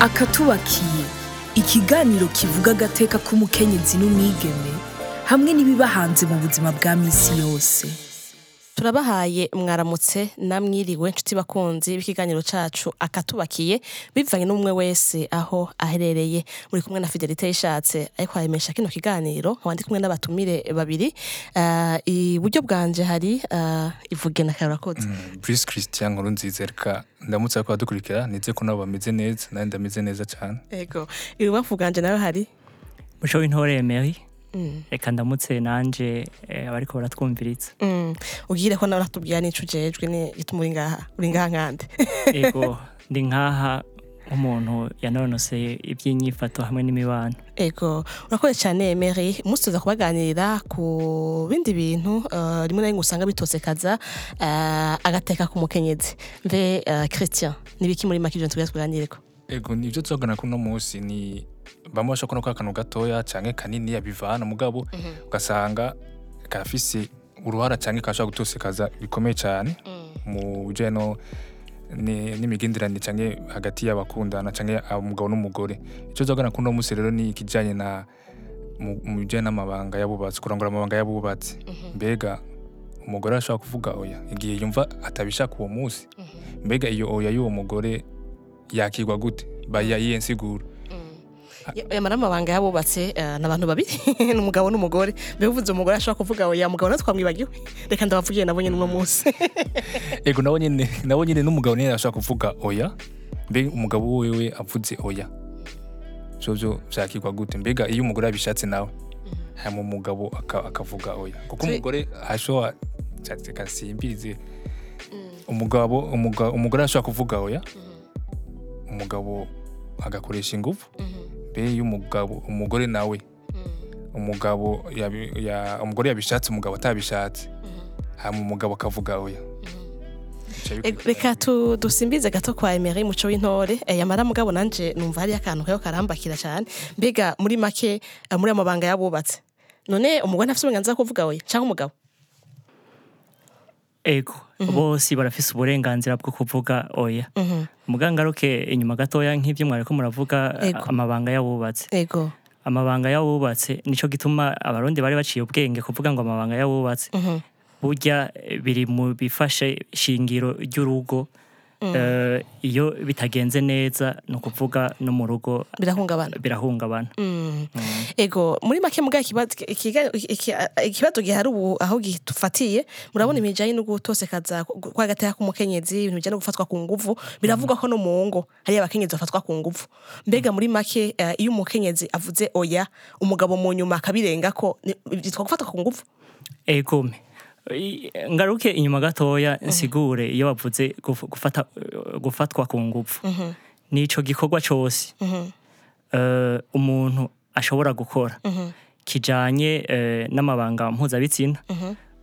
akatubakiye ikiganiro kivuga agateka k'umukenyezi n'umwigeme hamwe n'ibiba hanze mu buzima bwa misi yose. Turabahaye mwaramutse namwiriwe nshuti bakunzi b'ikiganiro cacu akatubakiye bivanye n'umwe wese aho aherereye. Muri kumwe na Fidelite yishatse ariko aremesha kino kiganiro nkaba ndi kumwe n'abatumire babiri. Uh, iburyo bwanje hari uh, ivuge na karakoze Prince Christian nkuru nziza reka ndamutse ko badukurikira nize ko nabo bameze neza nandi ndameze neza cyane. Ego. Ibubafu bwanje nawe hari? Musho w'intore Emery. Reka ndamutse nanje eh, abariko baratwumviriza mm. ugire ko nawe natubwira n'ico ujejwe ni gituma uri ngaha uri ngaha nkande ego ndi nkaha nk'umuntu yanonoseye iby'inyifato hamwe n'imibano Ego, urakoze cyane Emery. Umunsi tuza kubaganirira ku bindi bintu uh, rimwe na rimwe usanga bitosekaza uh, agateka k'umukenyezi. Mve uh, Christian, nibiki muri make tugiye tuganireko? ego nivyo tuzogana kuno munsi ni bamwe bashobora kubona ko akantu gatoya canke kanini yabivana mugabo ugasanga karafise uruhara canke kashobora gutosekaza bikomeye cyane mu bijanye no ni- n'imigenderanire canke hagati y'abakundana canke umugabo n'umugore. Ico tuzogana kuno munsi rero ni ikijanye na mu bijanye n'amabanga y'abubatsi kurangura amabanga y'abubatsi. Mbega umugore arashobora kuvuga oya igihe yumva atabishaka uwo munsi. Mbega iyo oya y'uwo mugore yakigwa gute? Bayayiye nsiguro Yamara amabanga yabubatse uh, n'abantu babiri n'umugabo n'umugore. Mbega uvuze umugore ashobora kuvuga oya mugabo natwe twamwibagiwe. Reka ndabavugiye nabo nyene uno munsi. ego nabo nyene nabo nyene n'umugabo nyene arashobora kuvuga oya mbega umugabo wewe avuze oya. Vyo vyakigwa gute? Mbega iyo umugore abishatse nawe hama umugabo aka- akavuga oya. Kuko umugore ashobora reka nsimbirize. Umugabo umuga- umugore arashobora kuvuga oya umugabo agakoresha ingufu. Mbere iyo umugabo umugore nawe umugabo yabi- ya- umugore yabishatse umugabo atabishatse hama umugabo akavuga oya Ego, bikurikirana. Reka dusimbize gato kwa Emery muco w'intore. Eh, yamara mugabo nanje numva hari akantu kayo karambakira cyane. Mbega muri make muri amabanga yabubatse. None umugore ntafite uburenganzira kuvuga oya cyangwa umugabo? Ego. Bose barafise uburenganzira bwo kuvuga oya. Mugangaruke inyuma gatoya nk'ibyo mwariko muravuga amabanga y'abubatse Ego. amabanga y'abubatse nico gituma abarundi bari baciye ubwenge kuvuga ngo amabanga y'abubatse burya eh, biri mu bifashe shingiro ry'urugo iyo bitagenze neza ni ukuvuga no mu rugo Birahungabana. birahungabana. Ego, muri make muga ikibazo gihari ubu aho gitufatiye murabona imijanye no gutosekaza kwa gateka k'umukenyezi ibintu bijanye no gufatwa ku nguvu biravugwa ko no mu ngo hari abakenyezi bafatwa ku nguvu. Mbega muri make eh, iyo umukenyezi avuze oya umugabo mu nyuma akabirenga ko byitwa gufatwa ku nguvu? Egome. Ngaruke inyuma gatoya nsigure iyo bavuze guf- gufata gufatwa ku ngufu nico gikorwa cose. Eh, umuntu ashobora gukora. Kijanye eh, n'amabanga mpuzabitsina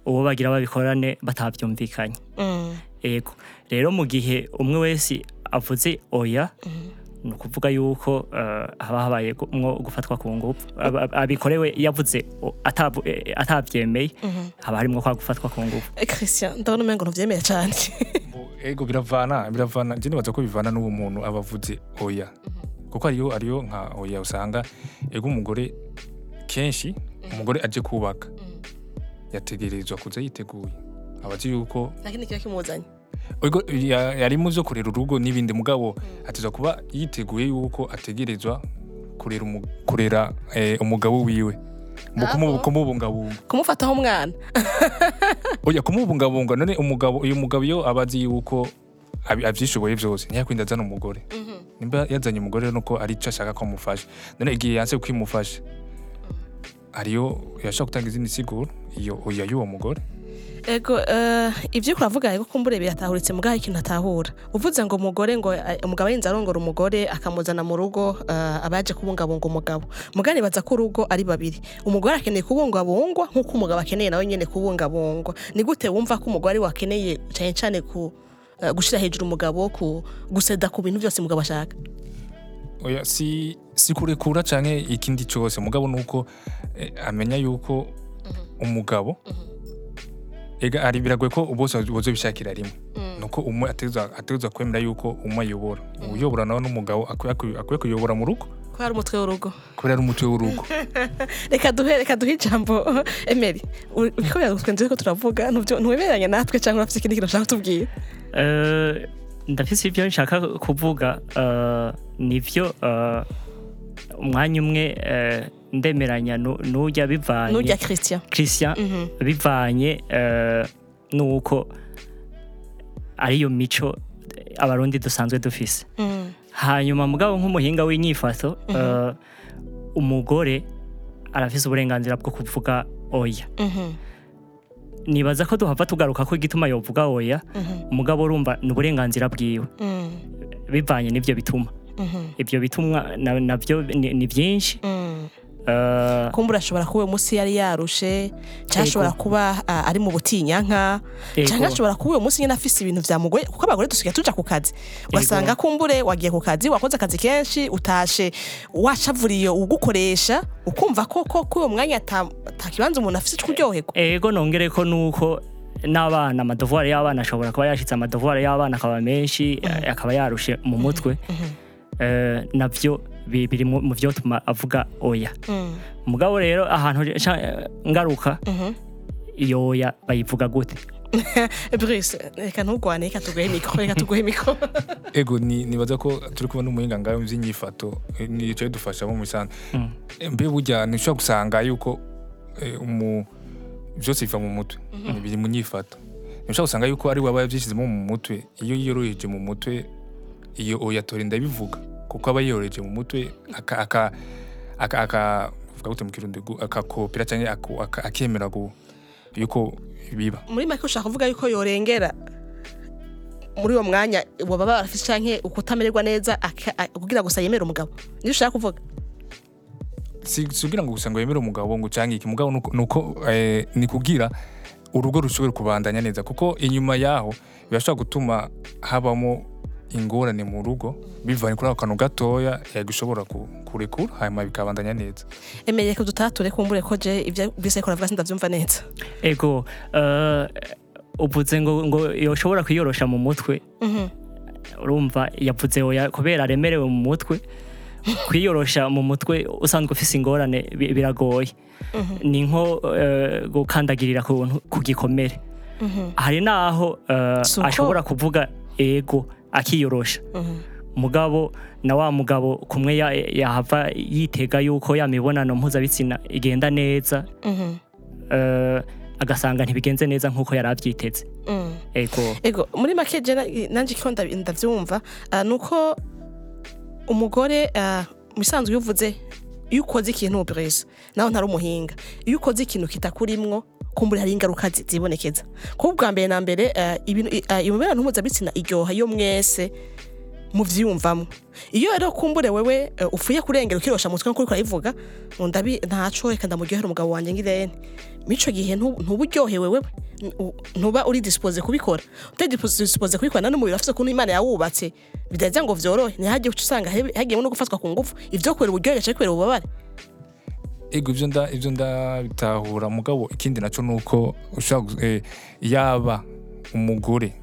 uwo bagira babikorane batavyumvikanye ego. Rero mu gihe umwe wese avuze oya ni ukuvuga yuko eh, haba habaye gu- mwo gufatwa ku ngufu Ab- ab- abikorewe yavuze o- atabu- eh, atavyemeye haba harimwo kwa gufatwa ku ngufu Eh, Christian ndabona umengo ntuvyemeye cyane ego biravana biravana. Je nibaza ko bivana n'uwo muntu aba avuze oya. Kuko ariyo ariyo nka oya usanga ego umugore kenshi umugore aje kubaka. Yategerezwa kuza yiteguye. Abazi yuko lakini kiba kimuzanye. Yari mu vyo kurera urugo n'ibindi mugabo. Ateza kuba yiteguye yuko ategerezwa kurera eh, umugabo wiwe. Kumubungabunga. Kumufataho umwana. Oya kumubungabunga. None umugabo uyu mugabo iyo aba azi yuko avyishoboye vyose ntiyakwirinda azana umugore nimba yazanye umugore nuko ari ico ashaka ko amufasha. None igihe yanse kwimufasha hariyo yashaka gutanga izindi siguro iyo y'uwo mugore. Ego ivyo uriko uravuga rero kumbure biratahuritse mugaho ikintu atahura. Uvuze ngo umugore ngo eh, umugabo arinze arongora umugore akamuzana mu rugo uh, abaje kubungabunga umugabo. Mugani baza ko urugo ari babiri. Umugore akeneye kubungabungwa nk'uko umugabo akeneye nawe nyene kubungabungwa. Ni gute wumva ko umugore wakeneye cyane cyane ku gushira hejuru umugabo ku guseda ku bintu byose umugabo ashaka? Oya si si kurekura canke ikindi cose mugabo nuko eh, amenya yuko umugabo ega ari biragoye ko bose bozobishakira rimwe. Nuko umwe ategerezwa kwemera yuko umwe ayobora. Uyobora nawe n'umugabo akwiye kuyobora mu rugo. Hari umutwe w'urugo. Kubera umutwe w'urugo. Reka duhe reka duhe ijambo. Emeri uko byagutwenze ko turavuga? Ntuwemeranya natwe cyangwa urafite ikindi kintu ushaka kutubwira? Eh, ndafise ibyo nshaka kuvuga. Eh, nivyo eh, umwanya umwe ndemeranya nu- n'ujya bivanye n'urya christian christian Mhm. bivanye eh, nuko ariyo mico abarundi dusanzwe dufise Mm. hanyuma mugabo nk'umuhinga w'inyifato eh, umugore arafise uburenganzira bwo kuvuga oya Mhm. nibaza ko duhava tugaruka ko igituma yovuga oya Mhm. umugabo urumva ni uburenganzira bwiwe bivanye n'ibyo bituma Mhm. ibyo bitumwa na- na byo ni byinshi kumbura ashobora kuba uwo munsi yari yarushe cyangwa ashobora kuba ah, ari mu butinyanka cyangwa ashobora kuba uwo munsi nyine afise ibintu byamugoye kuko abagore dusigaye tuja ku kazi. Ugasanga kumbure wagiye ku kazi wakoze akazi kenshi utashe wacavuriye ugukoresha ukumva ko ko kuri uwo mwanya ata ata kibanza umuntu afise cyo kuryoherwa ego nongere ko nuko n'abana amadovuwari y'abana ashobora kuba yashitse amadovuwari y'abana akaba menshi eh, akaba yarushe mu mutwe. Eh, na byo biri mu vyotuma avuga oya. Mm. mugabo rero ahantu ngaruka Mhm. iyo oya bayivuga gute? Bruce reka ntugwane reka tuguhe mikoro reka tuguhe mikoro ego ni nibaza ko turi kubona umuhinga ngaho by'inyifato eh, ni cyo dufasha mu misanzu Mm. mbe burya ntushobora gusanga yuko eh, umu byose biva mu mutwe. Biri mu nyifato. Ntushobora gusanga yuko ari waba yabyishyizemo mu mutwe. Iyo yiyoroheje mu mutwe iyo oya torinda bivuga kuko aba yiyoroheje mu mutwe akakopera cyangwa akemera yuko biba. Muri make ushaka kuvuga yuko yorengera muri uwo mwanya baba barafise canke ukutamererwa neza kugira gusa yemere umugabo. Niyo ushaka kuvuga? Kugira ngo gusa ngo yemere umugabo ngo cyangwa iki. Mugabo eh, ni kugira urugo rushobore kubandanya neza. Kuko inyuma yaho birashobora gutuma habamo ingorane mu rugo bivanye kuri ako kantu gatoya yego ushobora ku- kurekura hanyuma bikabandanya neza. Emereye ko dutature kumbure ko je ibyo bise ko ravuga sindavyumva neza. Ego eh, uvuze ngo ngo yoshobora kwiyorosha mu mutwe. Mhm. urumva yavuze oya kubera aremerewe mu mutwe. Kwiyorosha mu mutwe usanzwe ufise ingorane bi- biragoye. Ni nko eh, gukandagirira ku gikomere. Hari naho eh, ashobora kuvuga ego akiyorosha Mhm. mugabo na wa mugabo kumwe ya- yahava yitega yuko ya mibonano mpuzabitsina igenda neza Mhm. eh, agasanga ntibigenze neza nk'uko yari abyiteze Mhm. ego muri make je na- nanje ko ndabi- ndavyumva ah, nuko umugore ah, mu bisanzwe iyo uvuze iyo ukoze ikintu Bruce nawe ntari umuhinga. Iyo ukoze ikintu kitakurimwo kumbura hari ingaruka zi- zibonekeza. Kuko ubwa mbere na mbere i- ah, imibonano mpuzabitsina iryoha iyo mwese muvyiyumvamo iyo rero kumbure wewe eh, ufuye kurengera ukirosha mutwe nk'uko ngo ndabi ntaco reka ndamuryohera umugabo wanje ngirene mico gihe ntu- ntuba uryohewe wewe ntuba uri dispose kubikora. Utari dispose kubikora none umubiri afite ukuntu imana yawubatse. Bidaheza ngo vyorohe ntihajye uca usanga hagiyemo no gufatwa ku ngufu ivyo kubera uburyohe gace kubera ububabare. Ego ibyo nda ibyo ndabitahura mugabo ikindi naco nuko ushobora eh, yaba umugore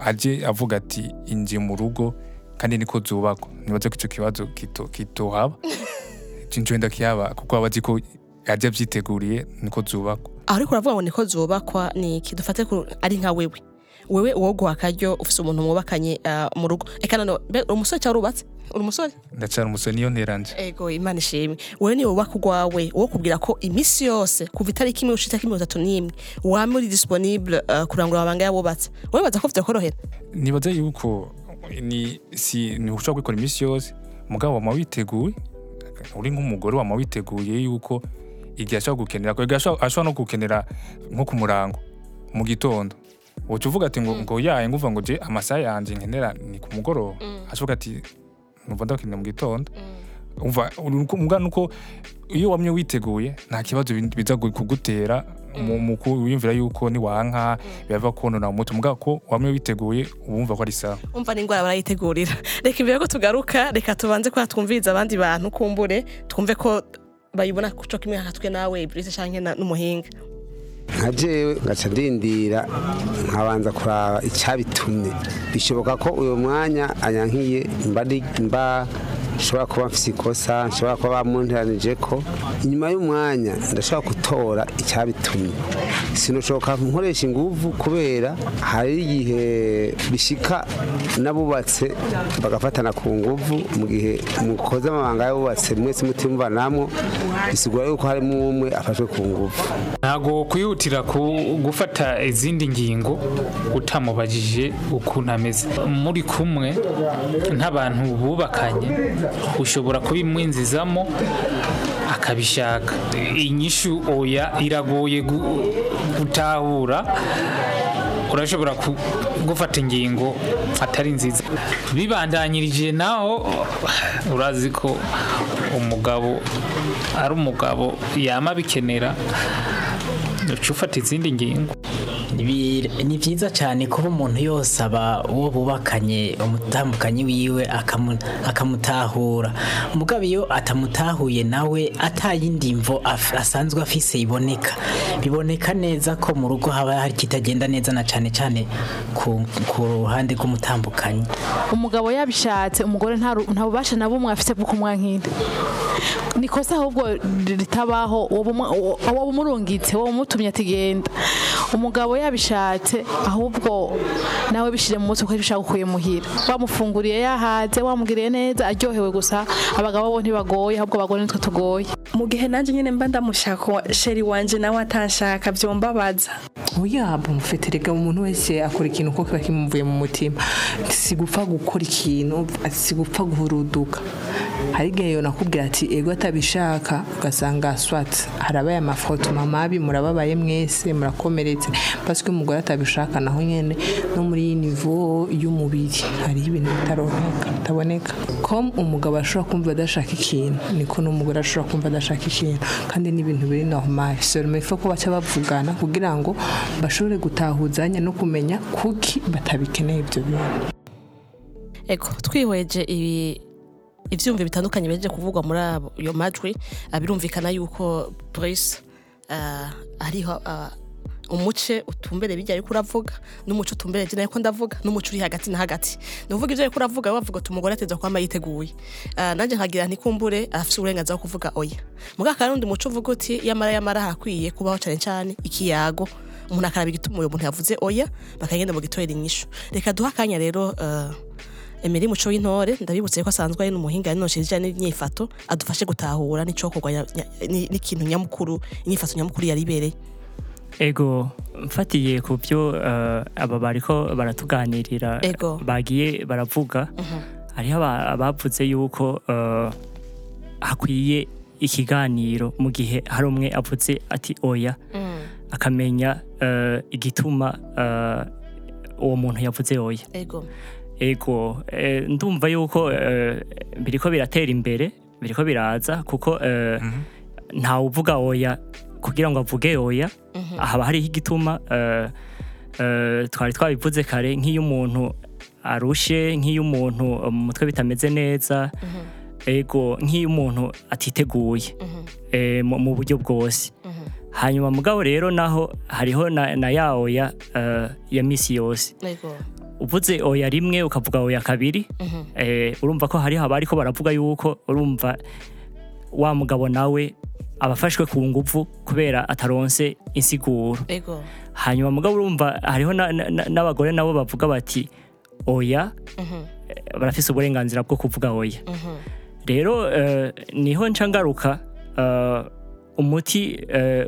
aje avuga ati inje mu rugo kandi niko zubakwa. Nibaze ko icyo kibazo kito kitohaba cinjo wenda kiyaba kuko aba azi ko aje abyiteguriye niko zubakwa. Ariko uravuga ngo niko zubakwa ni iki dufate ari nka wewe. Wewe uwo guha akaryo ufise umuntu mwubakanye ah, mu rugo. Eka none umusore cyangwa urubatse uri umusore ndacara umusore niyo nteranje. Ego imana ishimwe. Wewe ni we wubaka urwawe wo kubwira ko iminsi yose kuva itariki imwe gushika mirongo itatu n'imwe wama uri disponible uh, kurangura amabanga yabubatse wowe baza ko vyakorohera nibaze yuko ni si ni ushobora kubikora iminsi yose. Mugabo wama witeguye uri nk'umugore wama witeguye yuko igihe ashobora gukenera ashobora no gukenera nko ku murango mu gitondo. Woca uvuga ati ngo ngo yaye nguva ngo je amasaha yanje nkenera ni ku mugoroba. Ashoboka ati numva ndakenera mu gitondo. Umva umva nuko iyo wamye witeguye nta kibazo biza gu- kugutera wiyumvira yuko niwanka biva konona mu mutwe mugabo ko wamye witeguye ubumva ko ari sawa. Umva n'indwara barayitegurira reka imbere ko tugaruka reka tubanze kwa twumviriza abandi bantu kumbure twumve ko bayibona kuco kimwe nka twe nawe Brice canke na- n'umuhinga. Nka jewe ngaca ndindira nkabanza kuraba icyabitumye bishoboka ko uyu mwanya anyankiye mba nshobora kuba mfise ikosa nshobora kuba bamunteranije ko inyuma y'umwanya ndashobora gutora icyabitumye. Sinoshoboka nkoresha inguvu kubera hari igihe bishika n'abubatse bagafatana ku nguvu mu gihe mukoze amabanga y'abubatse mwese mutimvanamwo bisigura yuko harimo umwe afashwe ku nguvu. Ntabwo kwihutira gufata izindi ngingo utamubajije ukuntu ameze. Muri kumwe nk'abantu bubakanye ushobora kubimwinzizamo akabishaka. Inyishu oya iragoye gu- gutahura. Urashobora gufata ingingo atari nziza. Bibandanyirije naho urazi ko umugabo ari umugabo yama bikenera uca ufata izindi ngingo. Ni byiza cyane kuba umuntu yose aba uwo bubakanye umutambukanyi wiwe akamu- akamutahura. Umugabo iyo atamutahuye nawe atayindi mvo asanzwe afise iboneka. Biboneka neza ko mu rugo haba hari kitagenda neza na cyane cyane ku, ruhande rw'umutambukanyi umugabo yabishatse umugore nta bubasha na bumwe afite bwo kumwankira ni kosa ahubwo ritabaho uwo bumwe- uwo- bumutumye ati genda umugabo yabishatse ahubwo nawe bishire mu mutwe ko ushaka ukuye muhira wamufunguriye yahaze wamugiriye neza aryohewe gusa. Abagabo bo ntibagoye ahubwo abagore nitwe tugoye. Mu gihe nanjye nyine mba ndamushaka sheri wanje nawe atanshaka byombabaza. Oya mufite rega umuntu wese akora ikintu uko kiba kimuvuye mu mutima. Si gupfa gukora ikintu si gupfa guhuruduka. Hari igihe yonakubwira ati ego atabishaka. Ugasanga swat harabaye amafoto mamabi murababaye mwese murakomeretse. Que umugore atabishaka naho nyene no muri iyi nivo y'umubiri hariho ibintu bitaroneka bitaboneka. Com umugabo ashobora kumva adashaka ikintu niko n'umugore ashobora kumva adashaka ikintu kandi n'ibintu biri normal. Seulement il faut ko baca bavugana kugira ngo bashobore gutahuzanya no kumenya kuki batabikeneye ibyo bintu. Eko twihweje ibi ivyumvi bitandukanye beje kuvugwa muri abo iyo majwi ah, birumvikana yuko Brice ah, hariho ah, umuce utumbere bijya ariko uravuga n'umuce utumbere je nariko ndavuga n'umuce uri hagati na hagati. Nuvuga ivyo ariko uravuga bavuga ati umugore ateza kwama yiteguye nanje nkagira ntikumbure afise uburenganzira bwo kuvuga oya. Mugaka kandi undi muce uvuga uti yamara yamara hakwiye kubaho cane cane ikiyago. Umuntu akaraba igituma uyo muntu yavuze oya bakagenda mu gitorera inyishu reka duha akanya rero ah, Emery Muco w'intore ndabibutse ko asanzwe ari n'umuhinga yanoshije n'imyifato adufashe gutahura n'icokorwa n'ikintu nyamukuru inyifato nyamukuru yari ibereye. Ego mfatiye ku byo eh, aba bariko baratuganirira. Bagiye baravuga. Hariho aba- abavuze yuko eh, hakwiye ikiganiro mu gihe hari umwe avuze ati oya. Akamenya eh, igituma uwo muntu yavuze oya. Ego. Eh, ndumva yuko eh, biriko biratera imbere biriko biraza kuko eh, ntawe uvuga oya kugira ngo avuge oya haba hariho igituma twari twabivuze kare nk'iyo umuntu arushe nk'iyo umuntu mu mutwe bitameze neza ego nk'iyo umuntu atiteguye mu buryo bwose. Hanyuma mugabo rero naho hariho na, ya oya ya misi yose. Uvuze oya rimwe ukavuga oya kabiri eh, urumva ko hariho abariko baravuga yuko urumva wa mugabo nawe abafashwe ku nguvu kubera ataronse insiguro. Hanyuma mugabo urumva hariho na- na- na- n'abagore nabo bavuga bati oya? Eh, barafise uburenganzira bwo kuvuga oya. Rero eh, ni ho nca ngaruka umuti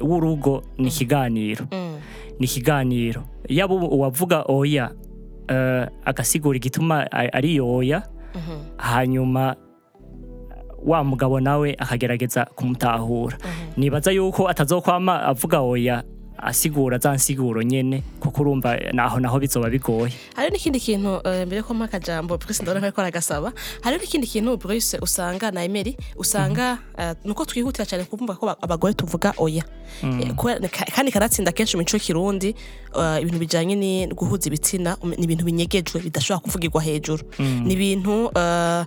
w'urugo ni ikiganiro. Ni ikiganiro. Yaba uwavuga oya agasigura igituma a- ari iyo oya hanyuma wa mugabo nawe akagerageza kumutahura. Nibaza yuko atazokwama avuga oya. Asigura za nsiguro nyene kuko urumva naho naho bizoba bigoye. Hariho n'ikindi kintu eh, mbere ko mpa akajambo Brice ndabona ko aragasaba hariho n'ikindi kintu Brice usanga na Emery usanga eh, nuko twihutira cyane kumva ko ba- abagore tuvuga oya. Eh, kubera- ka- kandi karatsinda kenshi mu eh, ibintu bijanye ni guhuza ibitsina ni ibintu binyegejwe bidashobora kuvugirwa hejuru. Ni ibintu eh,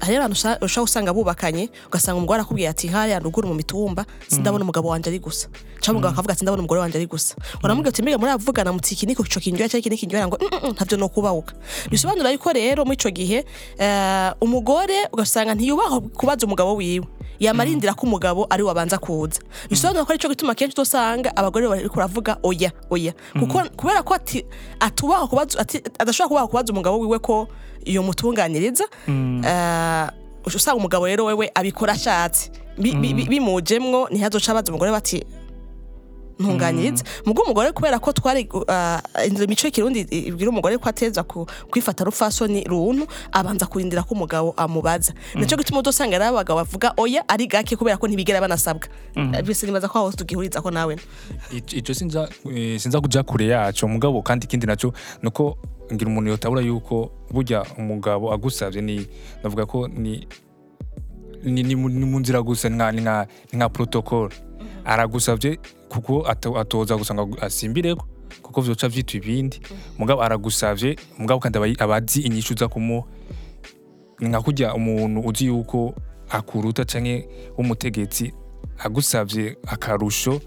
hari abantu ushobora gusanga bubakanye ugasanga umugore arakubwiye ati hariya ruguru mu mitumba sindabona umugabo wanje ari gusa. Cyangwa umugabo akavuga ati ndabona umugore wanje ari gusa. Uramubwira uti mbega muravugana muti iki niko ico kinjyoya cyangwa iki niki kinjyoya ngo "Mm, mm, mm, ntavyo no kubawuka bisobanura yuko rero muri ico gihe eh, umugore ugasanga ntiyubaha kubaza umugabo wiwe. Yamarindira ko umugabo ari wabanza kuza. Bisobanura ko arico gituma kenshi usanga abagore bari kuravuga oya oya. Kuko kubera ko ati adashobora kubaha kubaza umugabo wiwe ko iyo mutunganiriza eh, usanga umugabo rero wewe abikora ashatse. Bi- bimujemwo ntihazoca abaza umugore bati ntunganyiriza mugo umugore kubera ko twari uh, imico y'ikirundi ibwira umugore ko ateza kwifata rufasoni runtu abanza kurindira ko umugabo amubaza. Nico gituma udosanga rero abagabo bavuga oya ari gake kubera ko ntibigera banasabwa. Bise nibaza ko aho tugihuriza ko nawe. Ico- sinza eh, sinza kuja kure yaco mugabo kandi ikindi naco nuko ngira umuntu yotabura yuko burya umugabo agusavye ni navuga ko ni ni, ni, mu- nzira gusa ni nka nka nka protocol. Aragusavye kuko ato- atoza gusa ngo asimbireko kuko vyoca vyitwa ibindi. Mugabo aragusavye mugabo kandi aba- azi inyishu uza kumuha. Ni nka kurya umuntu uzi yuko akuruta canke w'umutegetsi agusavye akarusho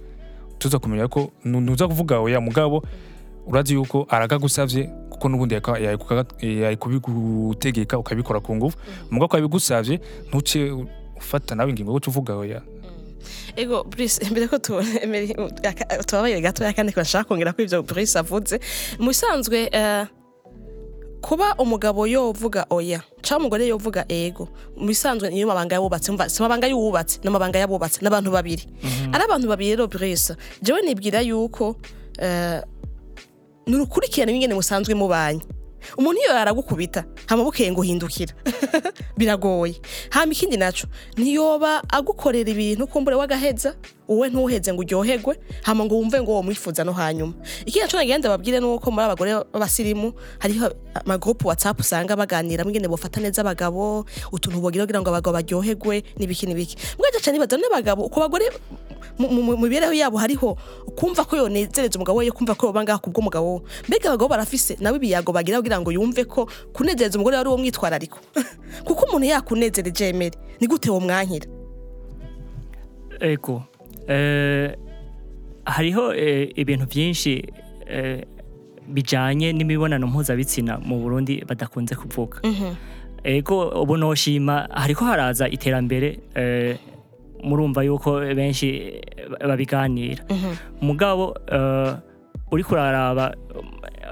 tuza kumenya ko ntuza kuvuga oya mugabo urazi yuko aragagusavye kuko n'ubundi kubigutegeka ukabikora ku ngufu mugabo ko yabigusavye ntuce ufata nawe ingingo yo uvuga oya ego Brice mbere ko tu- emeri- aka- tubabarire gato yakandi bashaka kongera ko ivyo Brice avuze. Mu bisanzwe eh, kuba umugabo yovuga oya cyangwa umugore yovuga ego mu bisanzwe niyo mabanga yabubatse umva si mabanga y'uwubatse ni amabanga yabubatse n'abantu babiri. Ari abantu babiri rero Brice jewe nibwira yuko eh, ni urukurikirane bingene musanzwe mubanye umuntu iyo yaragukubita hama bukeye ngo hindukira biragoye. Hama ikindi naco ntiyoba agukorera ibintu kumbure wagaheza uwe ntuheze ngo uryoherwe hama ngo wumve ngo womwifuza no hanyuma. Ikindi naco nagira ndababwire nuko muri abagore b'abasirimu hariho amagroupe whatsapp usanga baganira mwingene bofata neza abagabo utuntu bogira kugira ngo abagabo baryoherwe n'ibiki n'ibiki. Mwaje cyane baza n'abagabo uko abagore mu- mibereho yabo hariho kumva ko yonezereza umugabo we kumva ko yoba ngaha kubw'umugabo we. Mbega abagabo barafise nabo ibiyago bagira kugira ngo yumve ko kunezereza umugore ari uwo mwitwarariko kuko umuntu yakunezereje emere ni gute wo mwankira ego. Eh, hariho eh, ibintu byinshi eh, bijanye n'imibonano mpuzabitsina mu Burundi badakunze kuvuga. Ego ubu noshima hariko haraza iterambere murumva yuko benshi babiganira mugabo eh, uri kuraraba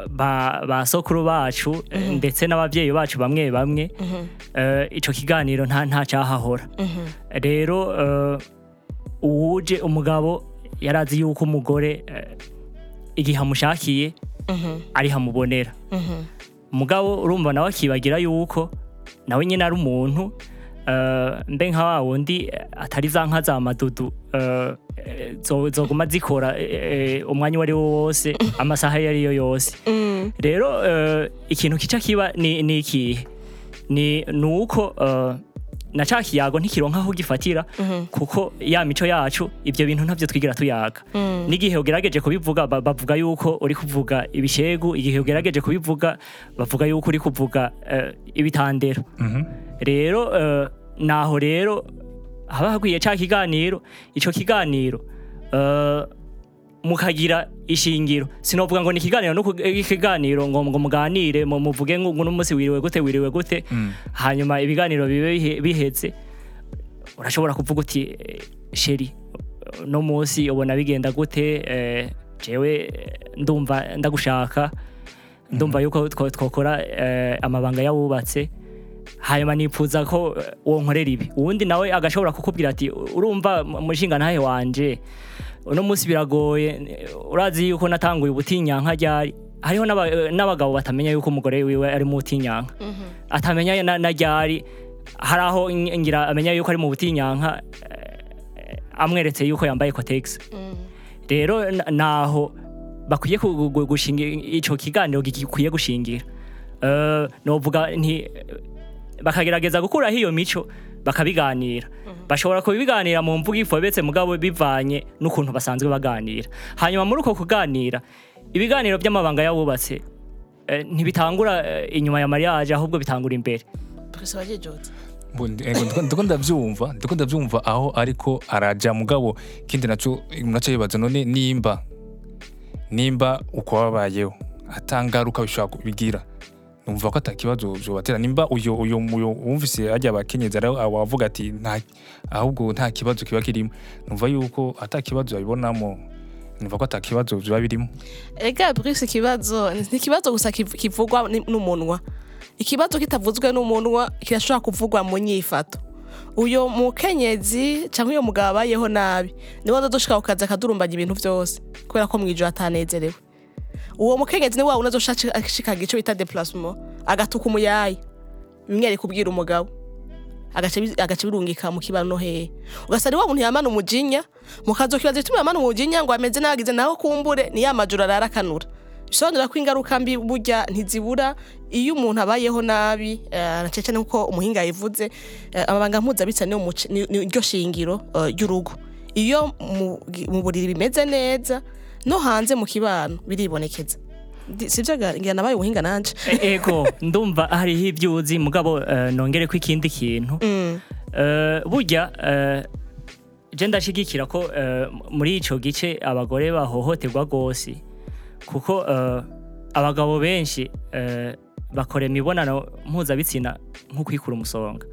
ba, sokuru bacu eh, ndetse n'abavyeyi bacu bamwe bamwe eh, ico kiganiro nta cyahahora. Rero eh, uwuje umugabo yarazi yuko umugore igihe amushakiye ari hamubonera umugabo urumva nawe akibagira yuko nawe nyine ari umuntu nka wa wundi atari za nka za madudu eh, eh, zo- zoguma zikora eh, eh, umwanya uwo ari wo wose amasaha ayo ari yo yose rero eh, ikintu kica kiba ni ni ikihe ni uko na ca kiyago ntikironka aho gifatira kuko ya mico yacu ibyo bintu ntabyo twigira tuyaga. N'igihe ugerageje kubivuga ba- bavuga yuko uri kuvuga ibishegu igihe ugerageje kubivuga bavuga yuko uri kuvuga ibitandero. Rero eh, naho rero haba hakwiye ca kiganiro? Ico kiganiro eh, mukagira ishingiro. Sinovuga ngo ni ikiganiro ikiganiro ngo ngo muganire mu muvuge ngo uno munsi wiriwe gute wiriwe gute. Hanyuma ibiganiro bibe bihe- bihetse. Urashobora kuvuga uti eh, sheri no munsi ubona bigenda gute? Eh, jewe eh, ndumva ndagushaka. Ndumva yuko two- twokora eh, amabanga y'abubatse hanyuma nifuza ko eh, wonkorera ibi. Uwundi nawe agashobora kukubwira ati urumva mu- mushinga ntahe wanje? Uno munsi biragoye. Urazi yuko natanguye ubutinyanka ryari? Hariho eh, n'abagabo batamenya yuko umugore wiwe ari mu butinyanka atamenya na, ryari? Hari aho ng- ngira amenya yuko ari mu butinyanka eh, amweretse yuko yambaye kotegisi rero n- naho bakwiye ku- gu- gu- gushinga ico kiganiro gikwiye gushingira. Novuga nti bakagerageza gukuraho iyo mico bakabiganira. Bashobora kubiganira mu mvugo ifobetse mugabo bivanye n'ukuntu basanzwe baganira. Hanyuma muri uko kuganira ibiganiro by'amabanga y'abubatse eh, ntibitangura eh, inyuma ya mariage ahubwo bitangura imbere. Ego, ndiko- ndavyumva ndiko ndavyumva aho ariko araja mugabo. Ikindi naco naco yibaza none nimba nimba uko wabayeho atangaruka bishobora kubigira. Numva ko atakibazo vyobatera nimba uyo uyo wumvise ajya abakenyezi wavuga ati ahubwo nta kibazo kiba kirimo. Numva yuko atakibazo babibonamo numva ko atakibazo biba birimo. Ega Bruce ikibazo ni ikibazo gusa kiv- kivugwa n'umunwa. Ikibazo kitavuzwe n'umunwa kirashobora kuvugwa mu nyifato. Uyo mukenyezi cyangwa uyo mugabo abayeho nabi ni we azoshika ku kazi akadurumbanya ibintu byose kubera ko mwijoro atanezerewe. Uwo mukenyezi ni we wabona azoshikaga icyo bita deplacement agatuka umuyayi bimwe ari kubwira umugabo. Agace bi- agace birungika mu kibano hehe. Ugasanga wa muntu yamana umujinya. Mukazokibaza ituma yamana umujinya ngo ameze nagize naho kumbure ni ya majuru ararakanura bisobanura ko ingaruka mbi burya ntizibura. Iyo umuntu abayeho nabi eh, na cece nk'uko umuhinga yivuze eh, amabanga muce- ni ni ryo shingiro eh, ry'urugo. Iyo mu buriri bimeze neza no hanze mu kibano biribonekeza. Ngira nabaye ubuhinga nanje. E- ego ndumva hariho ibyo uzi mugabo eh, nongere ko ikindi kintu. Mm. Eh, burya eh, je ndashigikira ko muri ico gice abagore bahohoterwa gose kuko abagabo benshi bakora imibonano mpuzabitsina nko kwikura umusonga.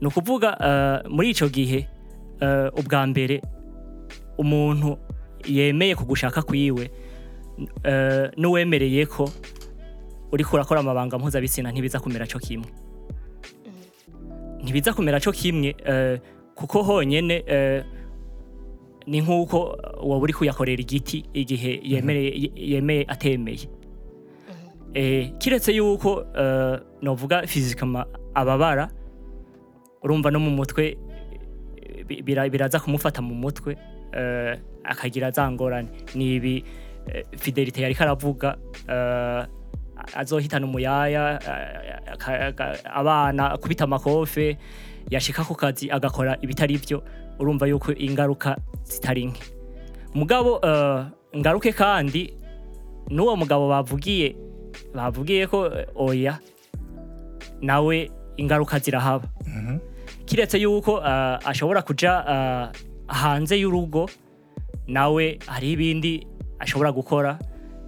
Ni ukuvuga muri ico gihe ubwa mbere umuntu yemeye kugushaka kwiwe. Eh, n'uwemereye ko uriko urakora amabanga mpuzabitsina ntibiza kumera co kimwe. Ntibiza kumera co kimwe eh, kuko honyene eh, ni nk'uko waba uri kuyakorera igiti igihe yemereye yemeye atemeye. Eh, kiretse yuko novuga fizikama ababara urumva no mu mutwe bi- bira- biraza kumufata mu mutwe akagira za ngorane ni ibi eh, fidelite yariko aravuga eh, azohitana umuyaya eh, abana akubita amakofe yashika ku kazi agakora ibitari byo urumva yuko ingaruka zitari nke mugabo eh, ngaruke kandi n'uwo mugabo bavugiye bavugiye ko eh, oya nawe ingaruka zirahaba kiretse yuko eh, ashobora kuja eh, hanze y'urugo nawe hari ibindi ashobora gukora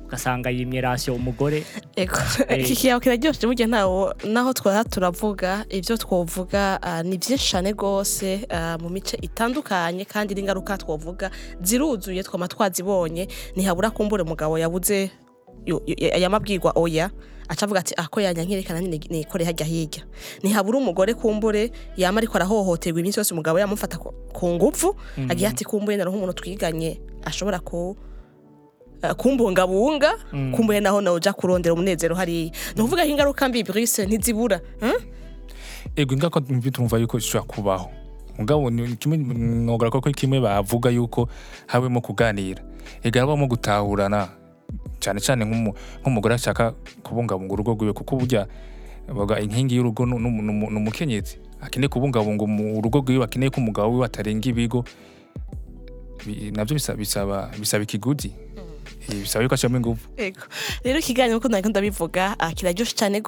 ugasanga yimye rasiyo umugore Eh. iki kiyago kiraryoshe burya naho twara turavuga ibyo twovuga ah, ni byinshi cyane rwose ah, mu mice itandukanye kandi n'ingaruka twovuga ziruzuye twama twazibonye ntihabura kumbura umugabo yabuze yo- yamabwirwa oya aca avuga ati ako yanyankerekana nikore hajya hirya. Ntihabura umugore kumbure yama ariko arahohoterwa iminsi yose umugabo yamufata ku ku nguvu agiye ati kumbure naronka umuntu twiganye ashobora ku eh, kumbungabunga? Kumbuye naho nawe uja kurondera umunezero hariya. Ni ukuvuga ko ingaruka mbi brise ntizibura hmm? ego ingaruka mbi tumva yuko zishobora kubaho. Mugabo ni kimwe nogara ko kimwe bavuga yuko habemo kuganira. Ega habamo gutahurana cyane cyane nk'umu- nk'umugore ashaka kubungabunga urugo rwiwe kuko burya bavuga inkingi y'urugo ni umukenyezi akeneye kubungabunga urugo rwiwe akeneye ko umugabo wiwe atarenga ibigo Bi- na byo bisa- bisaba ikiguzi Eh, bisaba yuko ashyiramo ingufu. Rero ikiganiro uko nariko ndabivuga kiraryoshe cyane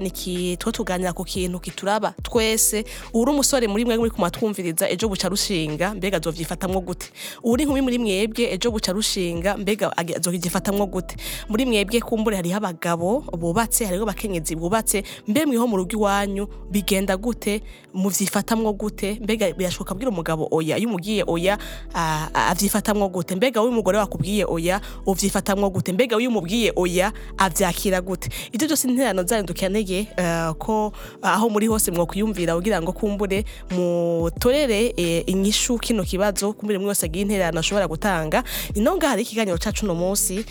niki two tuganira ku kintu kituraba twese uri umusore muri mwe muri kumatwumviriza ejo buca rushinga mbega azovyifatamwo gute uri nkumi muri mwebwe ejo buca rushinga mbega azovyifatamwo gute muri mwebwe kumbure hariho abagabo bubatse hariho abakenyezi bubatse mbe mwiho mu rugo iwanyu bigenda gute muvyifatamwo gute mbega birashoboka bwira umugabo oya iyo umubwiye oya avyifatamwo gute mbega uyu mugore wakubwiye oya uvyifatamwo gute. Mbega uyu umubwiye oya avyakira gute? Ivyo byose interano zanyu dukeneye eh, ko aho muri hose mwokwiyumvira kugira ngo kumbure mutorere eh, inyishu kino kibazo kumbure mwe wese agiye interano ashobora gutanga. Ino ngaha hari ikiganiro cacu uno munsi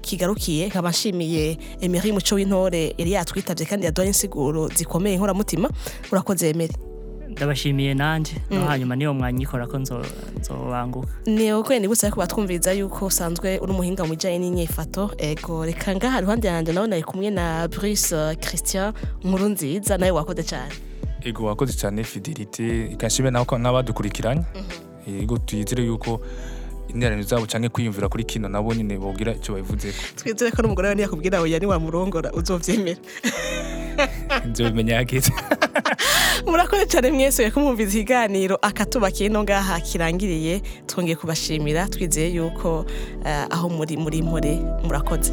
kigarukiye nkaba nshimiye Emery Muco w'intore yari yatwitavye kandi yaduhaye insiguro zikomeye nkoramutima. Urakoze Emery. Ndabashimiye nanje. No hanyuma niyo mwanyikora ko nzo- nzobanguka ni uko nibutse ko batwumviriza yuko usanzwe uri umuhinga mu bijyanye n'inyifato. Ego reka ngaha iruhande yanjye nawe nari kumwe na Bruce eh, Christian nkuru nziza nawe wakoze cyane. Ego wakoze cyane fidelite ikanshime naho ko n'abadukurikiranye ego tuyizire yuko interano zabo cyangwa kwiyumvira kuri kino nabo nyine bogira icyo babivuzeko twizere ko n'umugore we ntiyakubwira oya niwamurongora uzovyemera nzobimenya hagize murakoze cyane mwese uye kumwumviza ikiganiro akatubakiye no ngaha kirangiriye twongeye kubashimira twizeye yuko eh, aho muri muri mpore murakoze.